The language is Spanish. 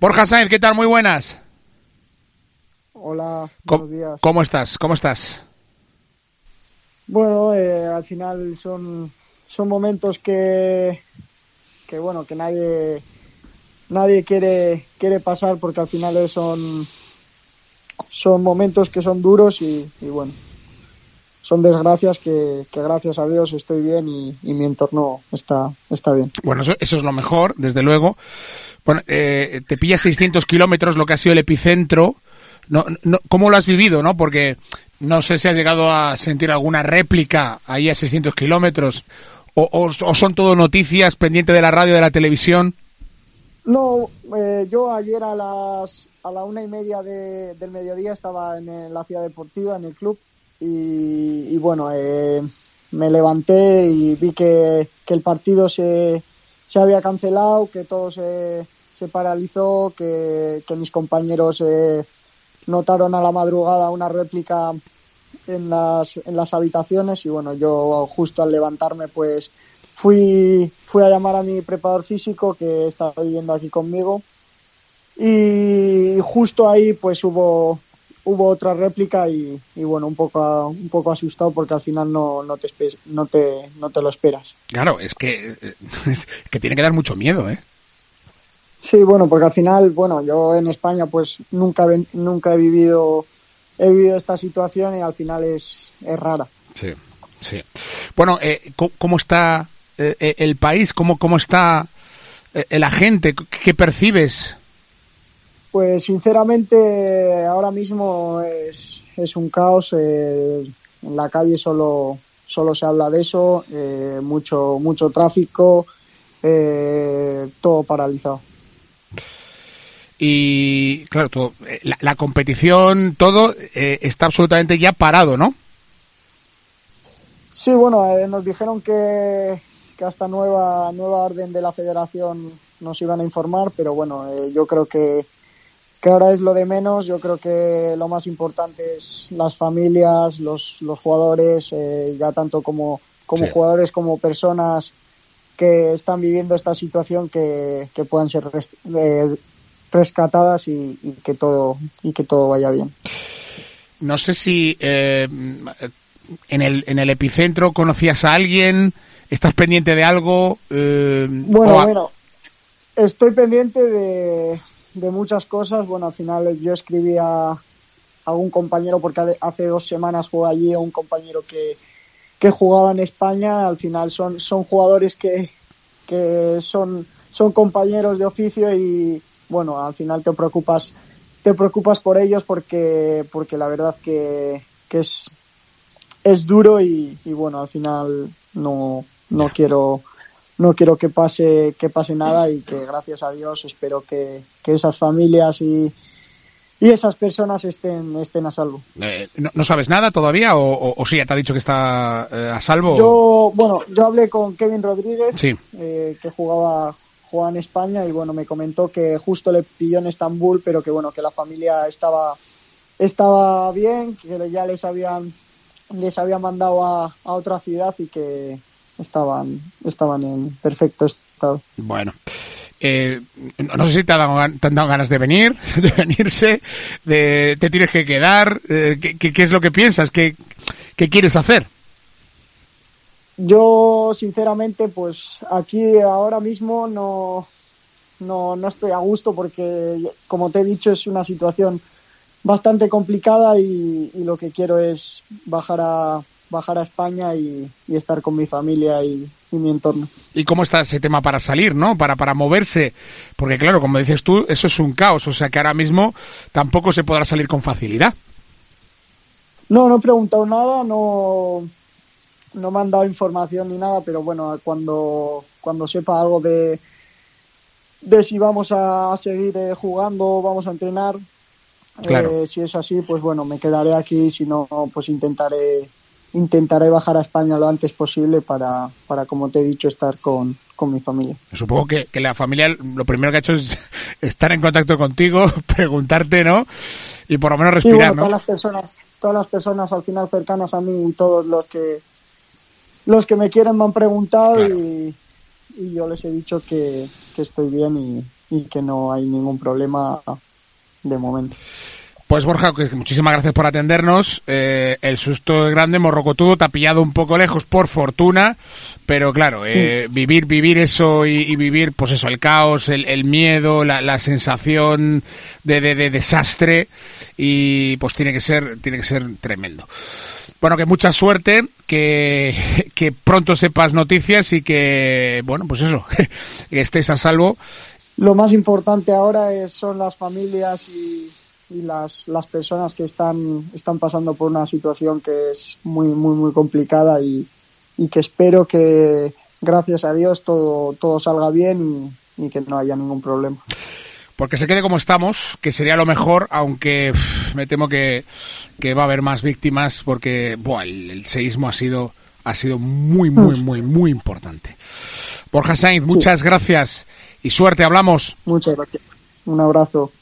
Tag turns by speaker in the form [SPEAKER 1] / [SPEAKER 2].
[SPEAKER 1] Borja Sáenz, ¿qué tal? Muy buenas.
[SPEAKER 2] Hola,
[SPEAKER 1] ¿Cómo,
[SPEAKER 2] buenos días.
[SPEAKER 1] ¿Cómo estás? ¿Cómo estás?
[SPEAKER 2] Bueno, eh, al final son, son momentos que, que bueno, que nadie nadie quiere quiere pasar porque al final son son momentos que son duros y, y bueno, son desgracias que, que gracias a Dios estoy bien y, y mi entorno está, está bien.
[SPEAKER 1] Bueno, eso, eso es lo mejor, desde luego. Bueno, eh, te pilla 600 kilómetros, lo que ha sido el epicentro. No, no, ¿Cómo lo has vivido, no? Porque no sé si has llegado a sentir alguna réplica ahí a 600 kilómetros. O, o, o, son todo noticias pendiente de la radio, de la televisión.
[SPEAKER 2] No, eh, yo ayer a las a la una y media de, del mediodía estaba en, en, la ciudad deportiva, en el club, y, bueno, eh, me levanté y vi que, que el partido se, se, había cancelado, que todo se, se paralizó, que, que, mis compañeros eh, notaron a la madrugada una réplica en las, en las habitaciones y bueno, yo justo al levantarme pues fui, fui a llamar a mi preparador físico que estaba viviendo aquí conmigo y justo ahí pues hubo hubo otra réplica y, y, bueno un poco un poco asustado porque al final no, no te no te no te lo esperas.
[SPEAKER 1] Claro es que es que tiene que dar mucho miedo eh
[SPEAKER 2] sí bueno porque al final bueno yo en España pues nunca nunca he vivido he vivido esta situación y al final es, es rara.
[SPEAKER 1] Sí sí. Bueno eh, cómo está eh, el país cómo cómo está eh, la gente qué percibes
[SPEAKER 2] pues sinceramente ahora mismo es, es un caos. Eh, en la calle solo, solo se habla de eso, eh, mucho, mucho tráfico, eh, todo paralizado.
[SPEAKER 1] Y claro, todo, la, la, competición, todo está absolutamente ya parado, ¿no?
[SPEAKER 2] Sí, bueno, nos dijeron que, que hasta nueva, nueva orden de la federación nos iban a informar, pero bueno, yo creo que que ahora es lo de menos. Yo creo que lo más importante es las familias, los, los jugadores, eh, ya tanto como, como sí. jugadores como personas que están viviendo esta situación que, que puedan ser res, eh, rescatadas y, y, que todo y que todo vaya bien.
[SPEAKER 1] No sé si eh, en el en el epicentro conocías a alguien, estás pendiente de algo. Eh,
[SPEAKER 2] bueno, a... bueno, estoy pendiente de de muchas cosas. Bueno, al final yo escribí a, a un compañero porque hace dos semanas jugó allí a un compañero que, que jugaba en España. Al final son, son jugadores que, que son, son compañeros de oficio y bueno, al final te preocupas, te preocupas por ellos porque, porque la verdad que, que es, es duro y, y bueno, al final no, no quiero no quiero que pase que pase nada y que gracias a Dios espero que, que esas familias y, y esas personas estén estén a salvo.
[SPEAKER 1] Eh, ¿no, ¿no, sabes nada todavía o, o, o, sí ya te ha dicho que está eh, a salvo?
[SPEAKER 2] Yo bueno yo hablé con Kevin Rodríguez
[SPEAKER 1] sí.
[SPEAKER 2] eh, que jugaba jugaba en España y bueno me comentó que justo le pilló en Estambul pero que bueno que la familia estaba estaba bien que ya les habían les habían mandado a, a otra ciudad y que estaban, estaban en perfecto estado.
[SPEAKER 1] Bueno. Eh, no sé si te, ha dado, te han dado ganas de venir, de venirse, de, te tienes que quedar. Eh, ¿qué, ¿qué, es lo que piensas? ¿Qué, ¿Qué quieres hacer?
[SPEAKER 2] Yo, sinceramente, pues aquí ahora mismo no, no, no estoy a gusto porque, como te he dicho, es una situación bastante complicada y, y lo que quiero es bajar a, bajar a España y, y estar con mi familia y, y, mi entorno.
[SPEAKER 1] ¿Y cómo está ese tema para salir, no? Para, para moverse. Porque claro, como dices tú, eso es un caos. O sea que ahora mismo tampoco se podrá salir con facilidad.
[SPEAKER 2] No, no he preguntado nada, no, no me han dado información ni nada, pero bueno, cuando, cuando sepa algo de, de si vamos a seguir eh, jugando, vamos a entrenar,
[SPEAKER 1] claro.
[SPEAKER 2] eh, si es así, pues bueno, me quedaré aquí, si no, pues intentaré intentaré bajar a España lo antes posible para, para como te he dicho, estar con, con mi familia.
[SPEAKER 1] Supongo que, que, la familia lo primero que ha hecho es estar en contacto contigo, preguntarte, ¿no? Y por lo menos respirar,
[SPEAKER 2] sí, bueno,
[SPEAKER 1] ¿no?
[SPEAKER 2] Todas las personas, todas las personas al final cercanas a mí y todos los que los que me quieren me han preguntado claro. y, y, yo les he dicho que, que estoy bien y, y que no hay ningún problema de momento.
[SPEAKER 1] Pues Borja, muchísimas gracias por atendernos. Eh, el susto es grande, morrocotudo, te ha pillado un poco lejos por fortuna, pero claro, eh, vivir vivir eso y, vivir, pues eso, el caos, el, miedo, la, sensación de, de, desastre y pues tiene que ser tiene que ser tremendo. Bueno, que mucha suerte, que, que pronto sepas noticias y que, bueno, pues eso, que estés a salvo.
[SPEAKER 2] Lo más importante ahora es, son las familias y y las, las personas que están, están pasando por una situación que es muy, muy, muy complicada y, y que espero que, gracias a Dios, todo, todo salga bien y, que no haya ningún problema.
[SPEAKER 1] Porque se quede como estamos, que sería lo mejor, aunque me temo que, que, va a haber más víctimas porque buah, el, el, seísmo ha sido, ha sido muy, muy, mm. muy, muy importante. Borja Sainz, muchas gracias y suerte, hablamos.
[SPEAKER 2] Muchas gracias. Un abrazo.